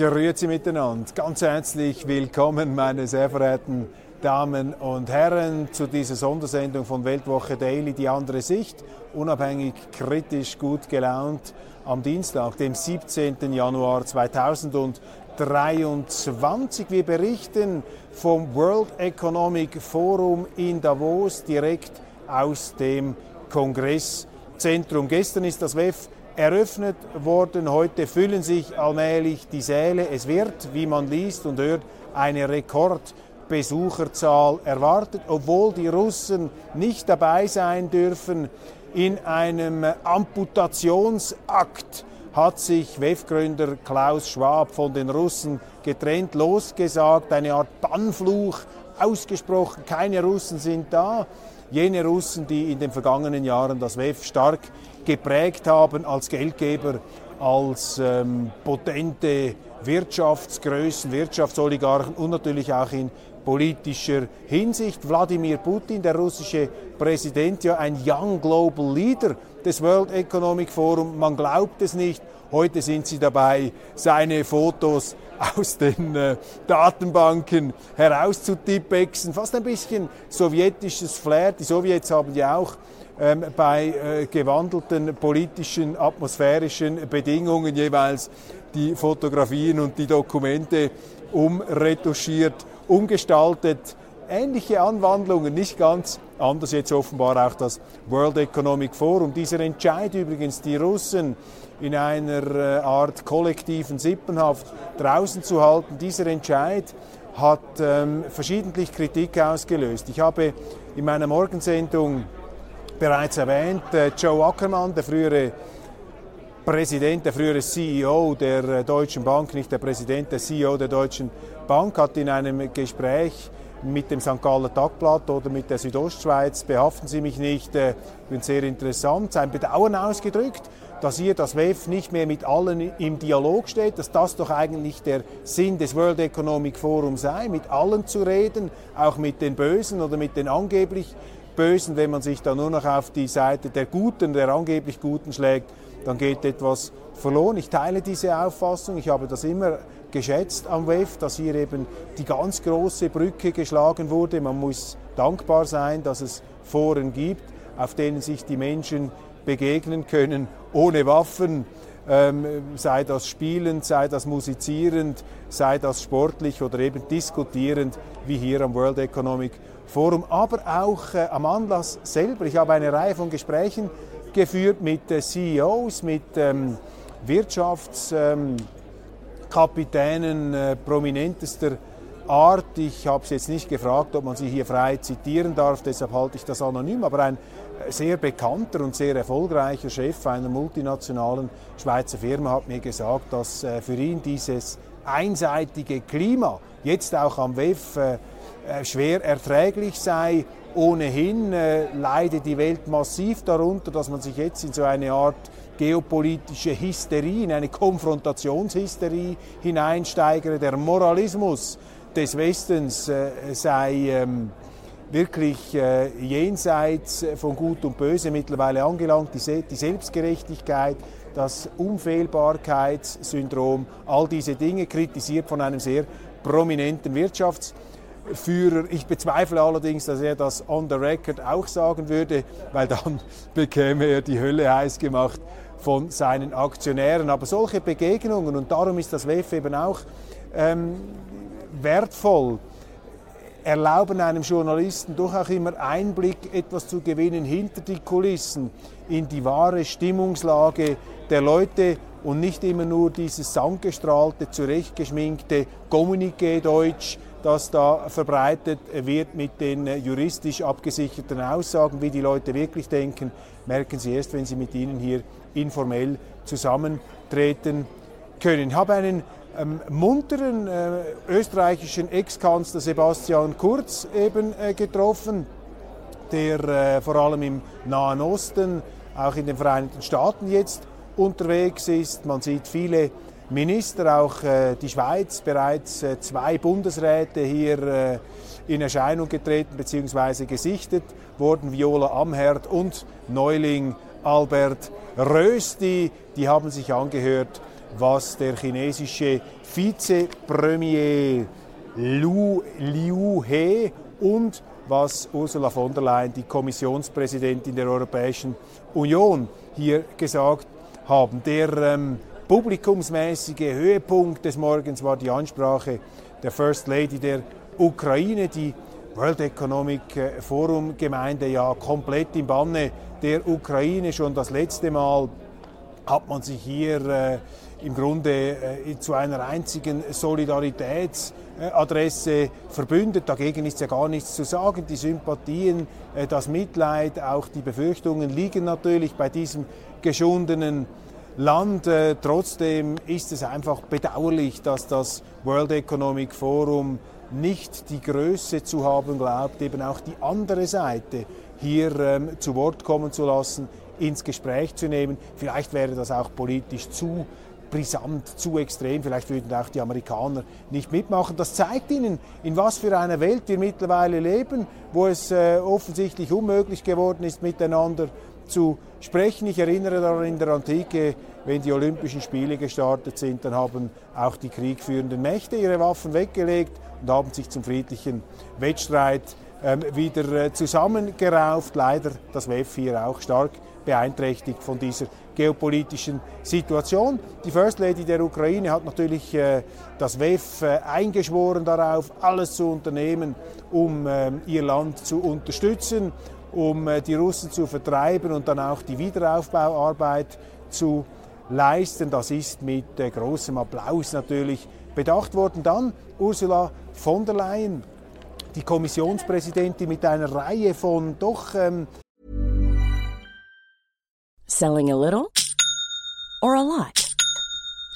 Grüezi miteinander. Ganz herzlich willkommen, meine sehr verehrten Damen und Herren, zu dieser Sondersendung von Weltwoche Daily, die andere Sicht, unabhängig, kritisch, gut gelaunt, am Dienstag, dem 17. Januar 2023. Wir berichten vom World Economic Forum in Davos direkt aus dem Kongresszentrum. Gestern ist das WEF eröffnet worden. Heute füllen sich allmählich die Säle. Es wird, wie man liest und hört, eine Rekordbesucherzahl erwartet, obwohl die Russen nicht dabei sein dürfen. In einem Amputationsakt hat sich WEF-Gründer Klaus Schwab von den Russen getrennt, losgesagt, eine Art Bannfluch ausgesprochen. Keine Russen sind da. Jene Russen, die in den vergangenen Jahren das WEF stark geprägt haben als Geldgeber, als ähm, potente Wirtschaftsgrößen, Wirtschaftsoligarchen und natürlich auch in politischer Hinsicht. Wladimir Putin, der russische Präsident, ja ein Young Global Leader des World Economic Forum. Man glaubt es nicht. Heute sind sie dabei, seine Fotos aus den äh, Datenbanken herauszutippexen. Fast ein bisschen sowjetisches Flair. Die Sowjets haben ja auch ähm, bei äh, gewandelten politischen, atmosphärischen Bedingungen jeweils die Fotografien und die Dokumente umretuschiert, umgestaltet. Ähnliche Anwandlungen, nicht ganz anders jetzt offenbar auch das World Economic Forum. Dieser Entscheid übrigens, die Russen in einer äh, Art kollektiven Sippenhaft draußen zu halten, dieser Entscheid hat ähm, verschiedentlich Kritik ausgelöst. Ich habe in meiner Morgensendung bereits erwähnt, äh, Joe Ackermann, der frühere Präsident, der frühere CEO der äh, Deutschen Bank, nicht der Präsident, der CEO der Deutschen Bank, hat in einem Gespräch mit dem St. Galler Tagblatt oder mit der Südostschweiz, behaften Sie mich nicht, äh, bin sehr interessant, sein Bedauern ausgedrückt, dass hier das WEF nicht mehr mit allen im Dialog steht, dass das doch eigentlich der Sinn des World Economic Forum sei, mit allen zu reden, auch mit den Bösen oder mit den angeblich Bösen, wenn man sich da nur noch auf die Seite der Guten, der angeblich Guten schlägt, dann geht etwas verloren. Ich teile diese Auffassung. Ich habe das immer geschätzt am WEF, dass hier eben die ganz große Brücke geschlagen wurde. Man muss dankbar sein, dass es Foren gibt, auf denen sich die Menschen begegnen können, ohne Waffen, ähm, sei das spielend, sei das musizierend, sei das sportlich oder eben diskutierend, wie hier am World Economic Forum, aber auch äh, am Anlass selber. Ich habe eine Reihe von Gesprächen geführt mit CEOs, mit ähm, Wirtschaftskapitänen äh, prominentester Art. Ich habe es jetzt nicht gefragt, ob man sie hier frei zitieren darf, deshalb halte ich das anonym, aber ein äh, sehr bekannter und sehr erfolgreicher Chef einer multinationalen Schweizer Firma hat mir gesagt, dass äh, für ihn dieses einseitige Klima jetzt auch am WEF äh, schwer erträglich sei. Ohnehin äh, leide die Welt massiv darunter, dass man sich jetzt in so eine Art geopolitische Hysterie, in eine Konfrontationshysterie hineinsteigere. Der Moralismus des Westens äh, sei ähm, wirklich äh, jenseits von Gut und Böse mittlerweile angelangt. Die, die Selbstgerechtigkeit, das Unfehlbarkeitssyndrom, all diese Dinge kritisiert von einem sehr prominenten Wirtschafts- Führer. Ich bezweifle allerdings, dass er das on the record auch sagen würde, weil dann bekäme er die Hölle heiß gemacht von seinen Aktionären. Aber solche Begegnungen, und darum ist das WEF eben auch ähm, wertvoll, erlauben einem Journalisten doch auch immer Einblick, etwas zu gewinnen hinter die Kulissen, in die wahre Stimmungslage der Leute und nicht immer nur dieses sandgestrahlte, zurechtgeschminkte Kommuniqué-Deutsch, das da verbreitet wird mit den juristisch abgesicherten Aussagen, wie die Leute wirklich denken, merken Sie erst, wenn Sie mit ihnen hier informell zusammentreten können. Ich habe einen ähm, munteren äh, österreichischen Ex-Kanzler Sebastian Kurz eben äh, getroffen, der äh, vor allem im Nahen Osten, auch in den Vereinigten Staaten jetzt unterwegs ist. Man sieht viele Minister, auch äh, die Schweiz, bereits äh, zwei Bundesräte hier äh, in Erscheinung getreten bzw. gesichtet wurden, Viola Amherd und Neuling Albert Rösti. Die haben sich angehört, was der chinesische Vizepremier Liu, Liu He und was Ursula von der Leyen, die Kommissionspräsidentin der Europäischen Union, hier gesagt haben. Der ähm, publikumsmäßige Höhepunkt des Morgens war die Ansprache der First Lady der Ukraine, die World Economic äh, Forum Gemeinde ja komplett im Banne der Ukraine. Schon das letzte Mal hat man sich hier äh, im Grunde äh, zu einer einzigen Solidaritätsadresse verbündet. Dagegen ist ja gar nichts zu sagen. Die Sympathien, äh, das Mitleid, auch die Befürchtungen liegen natürlich bei diesem geschundenen Land. Äh, trotzdem ist es einfach bedauerlich, dass das World Economic Forum nicht die Größe zu haben glaubt, eben auch die andere Seite hier ähm, zu Wort kommen zu lassen, ins Gespräch zu nehmen. Vielleicht wäre das auch politisch zu brisant, zu extrem. Vielleicht würden auch die Amerikaner nicht mitmachen. Das zeigt Ihnen, in was für einer Welt wir mittlerweile leben, wo es äh, offensichtlich unmöglich geworden ist, miteinander zu sprechen. Ich erinnere daran in der Antike, wenn die Olympischen Spiele gestartet sind, dann haben auch die kriegführenden Mächte ihre Waffen weggelegt und haben sich zum friedlichen Wettstreit ähm, wieder äh, zusammengerauft. Leider das WEF hier auch stark beeinträchtigt von dieser geopolitischen Situation. Die First Lady der Ukraine hat natürlich äh, das WEF äh, eingeschworen darauf, alles zu unternehmen, um äh, ihr Land zu unterstützen, um äh, die Russen zu vertreiben und dann auch die Wiederaufbauarbeit zu leisten. Das ist mit äh, großem Applaus natürlich bedacht worden. Dann Ursula von der Leyen, die Kommissionspräsidentin mit einer Reihe von doch ähm, Selling a little or a lot?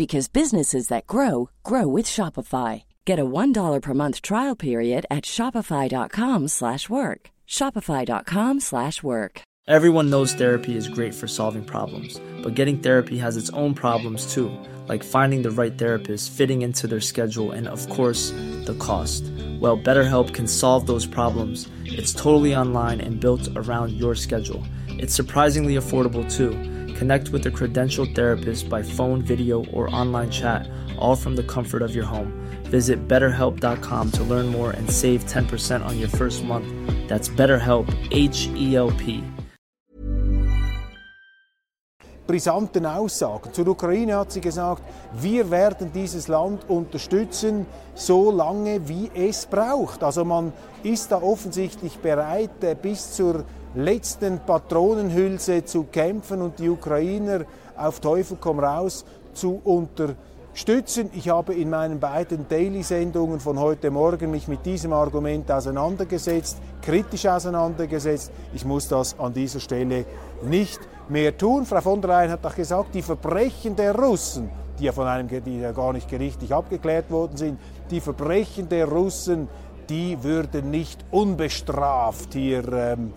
because businesses that grow grow with Shopify. Get a $1 per month trial period at shopify.com/work. shopify.com/work. Everyone knows therapy is great for solving problems, but getting therapy has its own problems too, like finding the right therapist, fitting into their schedule, and of course, the cost. Well, BetterHelp can solve those problems. It's totally online and built around your schedule. It's surprisingly affordable too. Connect with a credentialed therapist by phone, video, or online chat, all from the comfort of your home. Visit betterhelp.com to learn more and save 10% on your first month. That's BetterHelp, H E L P. brisanten Aussagen. Zur Ukraine hat sie gesagt, wir werden dieses Land unterstützen, so lange wie es braucht. Also man ist da offensichtlich bereit, äh, bis zur letzten Patronenhülse zu kämpfen und die Ukrainer auf Teufel komm raus zu unterstützen. Ich habe in meinen beiden Daily-Sendungen von heute Morgen mich mit diesem Argument auseinandergesetzt, kritisch auseinandergesetzt. Ich muss das an dieser Stelle nicht mehr tun. Frau von der Leyen hat auch gesagt, die Verbrechen der Russen, die ja von einem, die ja gar nicht gerichtlich abgeklärt worden sind, die Verbrechen der Russen, die würden nicht unbestraft hier ähm,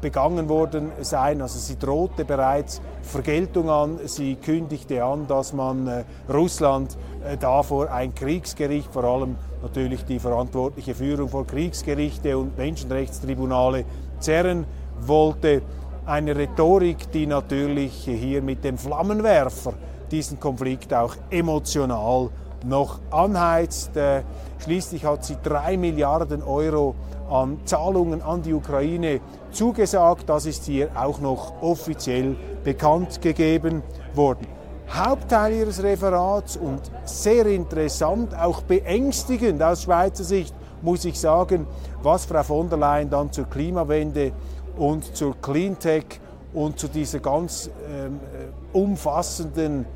begangen worden sein. Also sie drohte bereits Vergeltung an. Sie kündigte an, dass man äh, Russland äh, davor ein Kriegsgericht, vor allem natürlich die verantwortliche Führung vor Kriegsgerichte und Menschenrechtstribunale zerren wollte. Eine Rhetorik, die natürlich hier mit dem Flammenwerfer diesen Konflikt auch emotional noch anheizt. Äh, schließlich hat sie drei Milliarden Euro an Zahlungen an die Ukraine zugesagt. Das ist hier auch noch offiziell bekannt gegeben worden. Hauptteil ihres Referats und sehr interessant, auch beängstigend aus Schweizer Sicht, muss ich sagen, was Frau von der Leyen dann zur Klimawende und zur Cleantech und zu dieser ganz ähm, äh, umfassenden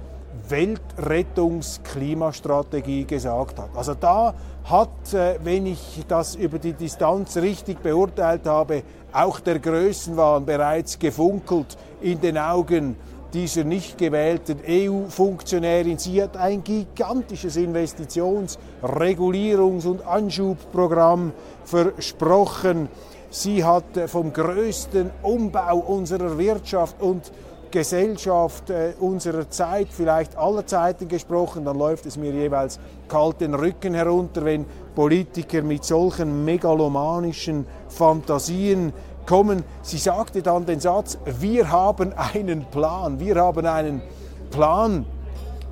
Weltrettungsklimastrategie gesagt hat. Also da hat, äh, wenn ich das über die Distanz richtig beurteilt habe, auch der Größenwahn bereits gefunkelt in den Augen dieser nicht gewählten EU-Funktionärin. Sie hat ein gigantisches Investitions-, Regulierungs- und Anschubprogramm versprochen. Sie hat äh, vom größten Umbau unserer Wirtschaft und Gesellschaft äh, unserer Zeit, vielleicht aller Zeiten gesprochen, dann läuft es mir jeweils kalt den Rücken herunter, wenn Politiker mit solchen megalomanischen Fantasien kommen. Sie sagte dann den Satz, wir haben einen Plan, wir haben einen Plan.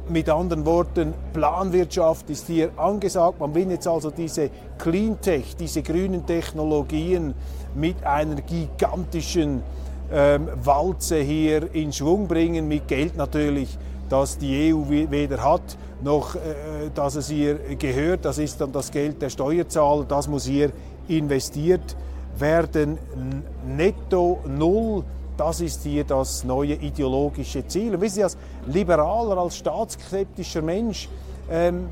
Mit anderen Worten, Planwirtschaft ist hier angesagt. Man will jetzt also diese Cleantech, diese grünen Technologien mit einer gigantischen ähm, Walze hier in Schwung bringen, mit Geld natürlich, das die EU weder hat, noch äh, dass es ihr gehört. Das ist dann das Geld der Steuerzahler, das muss hier investiert werden. Netto Null, das ist hier das neue ideologische Ziel. Und wissen Sie, als liberaler, als staatskeptischer Mensch ähm,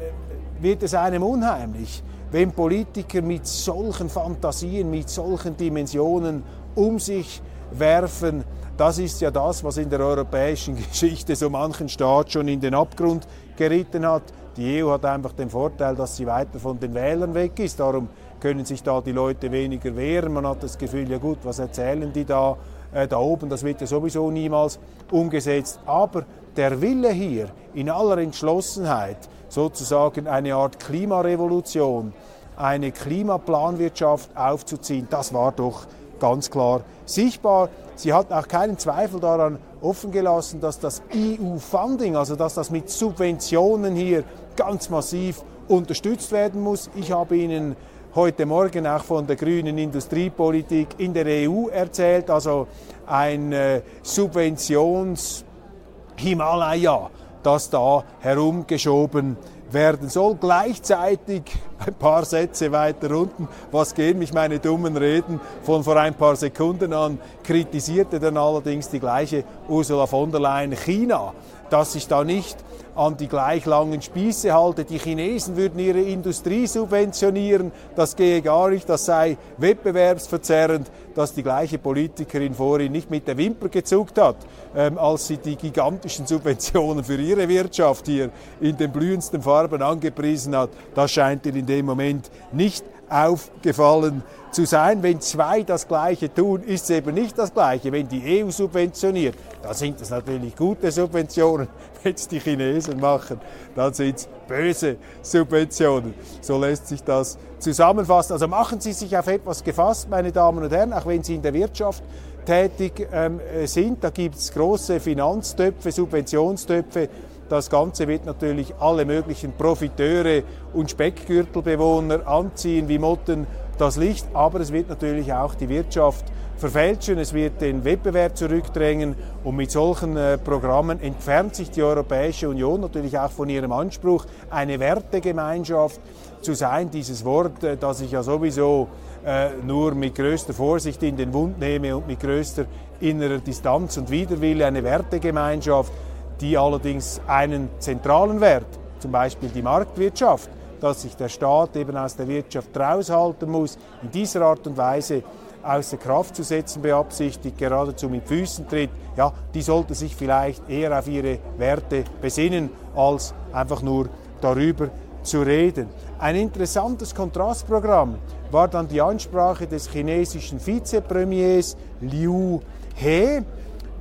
wird es einem unheimlich, wenn Politiker mit solchen Fantasien, mit solchen Dimensionen um sich werfen. Das ist ja das, was in der europäischen Geschichte so manchen Staat schon in den Abgrund geritten hat. Die EU hat einfach den Vorteil, dass sie weiter von den Wählern weg ist. Darum können sich da die Leute weniger wehren. Man hat das Gefühl, ja gut, was erzählen die da, äh, da oben, das wird ja sowieso niemals umgesetzt. Aber der Wille hier in aller Entschlossenheit, sozusagen eine Art Klimarevolution, eine Klimaplanwirtschaft aufzuziehen, das war doch ganz klar sichtbar. Sie hat auch keinen Zweifel daran offen gelassen, dass das EU-Funding, also dass das mit Subventionen hier ganz massiv unterstützt werden muss. Ich habe Ihnen heute Morgen auch von der grünen Industriepolitik in der EU erzählt, also ein äh, Subventions-Himalaya, das da herumgeschoben werden soll. Gleichzeitig ein paar Sätze weiter unten, was gehen mich meine dummen Reden von vor ein paar Sekunden an, kritisierte dann allerdings die gleiche Ursula von der Leyen China, dass sich da nicht an die gleich langen Spieße halte. Die Chinesen würden ihre Industrie subventionieren, das gehe gar nicht, das sei wettbewerbsverzerrend, dass die gleiche Politikerin vorhin nicht mit der Wimper gezuckt hat, ähm, als sie die gigantischen Subventionen für ihre Wirtschaft hier in den blühendsten Farben angepriesen hat. Das scheint ihr in dem Moment nicht aufgefallen zu sein. Wenn zwei das Gleiche tun, ist es eben nicht das Gleiche. Wenn die EU subventioniert, dann sind das natürlich gute Subventionen. Wenn es die Chinesen machen, dann sind es böse Subventionen. So lässt sich das zusammenfassen. Also machen Sie sich auf etwas gefasst, meine Damen und Herren, auch wenn Sie in der Wirtschaft tätig ähm, sind. Da gibt es große Finanztöpfe, Subventionstöpfe, das Ganze wird natürlich alle möglichen Profiteure und Speckgürtelbewohner anziehen wie Motten das Licht, aber es wird natürlich auch die Wirtschaft verfälschen, es wird den Wettbewerb zurückdrängen. Und mit solchen äh, Programmen entfernt sich die Europäische Union natürlich auch von ihrem Anspruch, eine Wertegemeinschaft zu sein. Dieses Wort, äh, das ich ja sowieso äh, nur mit größter Vorsicht in den Mund nehme und mit größter innerer Distanz und Widerwille, eine Wertegemeinschaft, die allerdings einen zentralen Wert, zum Beispiel die Marktwirtschaft, dass sich der Staat eben aus der Wirtschaft raushalten muss, in dieser Art und Weise außer Kraft zu setzen beabsichtigt, geradezu mit Füßen tritt, ja, die sollte sich vielleicht eher auf ihre Werte besinnen, als einfach nur darüber zu reden. Ein interessantes Kontrastprogramm war dann die Ansprache des chinesischen Vizepremiers Liu He,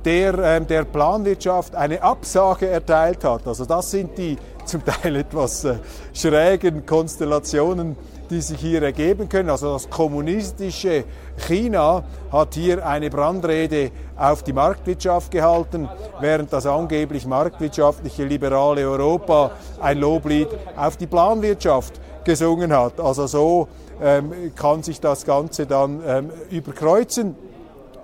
der ähm, der Planwirtschaft eine Absage erteilt hat. Also das sind die zum Teil etwas äh, schrägen Konstellationen, die sich hier ergeben können. Also das kommunistische China hat hier eine Brandrede auf die Marktwirtschaft gehalten, während das angeblich marktwirtschaftliche liberale Europa ein Loblied auf die Planwirtschaft gesungen hat. Also so ähm, kann sich das Ganze dann ähm, überkreuzen.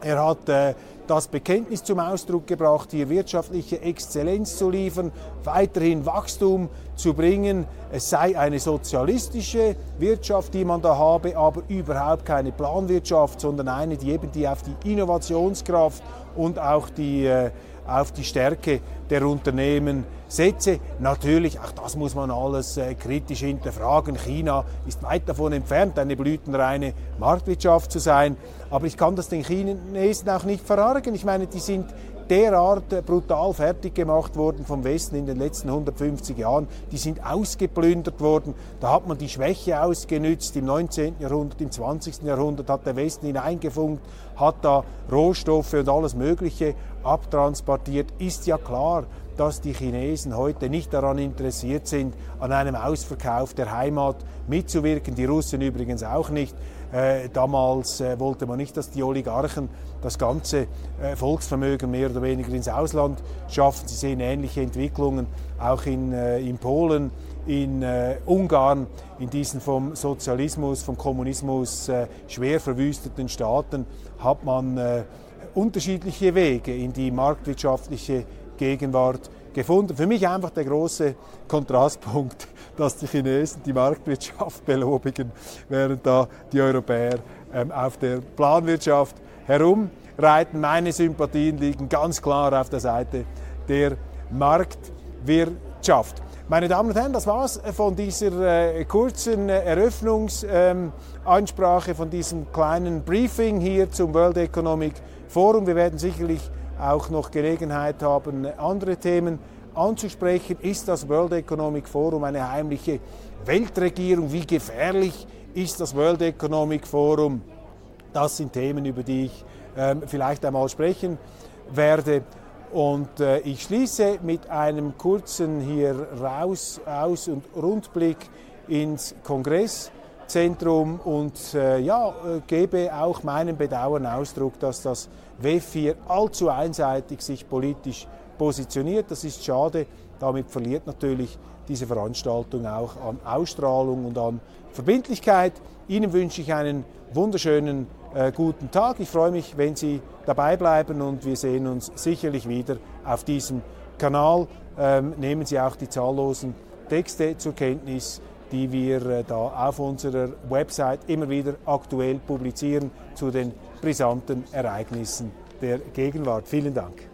Er hat äh, das Bekenntnis zum Ausdruck gebracht, hier wirtschaftliche Exzellenz zu liefern, weiterhin Wachstum zu bringen. Es sei eine sozialistische Wirtschaft, die man da habe, aber überhaupt keine Planwirtschaft, sondern eine, die eben die auf die Innovationskraft und auch die äh, auf die Stärke der Unternehmen setze. Natürlich, auch das muss man alles äh, kritisch hinterfragen. China ist weit davon entfernt, eine blütenreine Marktwirtschaft zu sein. Aber ich kann das den Chinesen auch nicht verargen. Ich meine, die sind derart brutal fertig gemacht worden vom Westen in den letzten 150 Jahren. Die sind ausgeplündert worden. Da hat man die Schwäche ausgenützt. Im 19. Jahrhundert, im 20. Jahrhundert hat der Westen hineingefunkt, hat da Rohstoffe und alles Mögliche abtransportiert. Ist ja klar, dass die Chinesen heute nicht daran interessiert sind, an einem Ausverkauf der Heimat mitzuwirken. Die Russen übrigens auch nicht. Äh, damals äh, wollte man nicht, dass die Oligarchen das ganze äh, Volksvermögen mehr oder weniger ins Ausland schaffen. Sie sehen ähnliche Entwicklungen auch in, äh, in Polen, in äh, Ungarn, in diesen vom Sozialismus, vom Kommunismus äh, schwer verwüsteten Staaten hat man unterschiedliche Wege in die marktwirtschaftliche Gegenwart gefunden. Für mich einfach der große Kontrastpunkt, dass die Chinesen die Marktwirtschaft belobigen, während da die Europäer ähm, auf der Planwirtschaft herumreiten. Meine Sympathien liegen ganz klar auf der Seite der Marktwirtschaft. Meine Damen und Herren, das war's von dieser äh, kurzen äh, Eröffnungsansprache, ähm, von diesem kleinen Briefing hier zum World Economic Forum. Wir werden sicherlich auch noch Gelegenheit haben, andere Themen anzusprechen. Ist das World Economic Forum eine heimliche Weltregierung? Wie gefährlich ist das World Economic Forum? Das sind Themen, über die ich ähm, vielleicht einmal sprechen werde. Und äh, ich schließe mit einem kurzen hier raus, aus und Rundblick ins Kongresszentrum und äh, ja, äh, gebe auch meinem Bedauern Ausdruck, dass das WEF hier allzu einseitig sich politisch positioniert. Das ist schade. Damit verliert natürlich diese Veranstaltung auch an Ausstrahlung und an Verbindlichkeit. Ihnen wünsche ich einen wunderschönen äh, guten Tag. Ich freue mich, wenn Sie dabei bleiben und wir sehen uns sicherlich wieder auf diesem Kanal. Ähm, nehmen Sie auch die zahllosen Texte zur Kenntnis, die wir äh, da auf unserer Website immer wieder aktuell publizieren zu den brisanten Ereignissen der Gegenwart. Vielen Dank.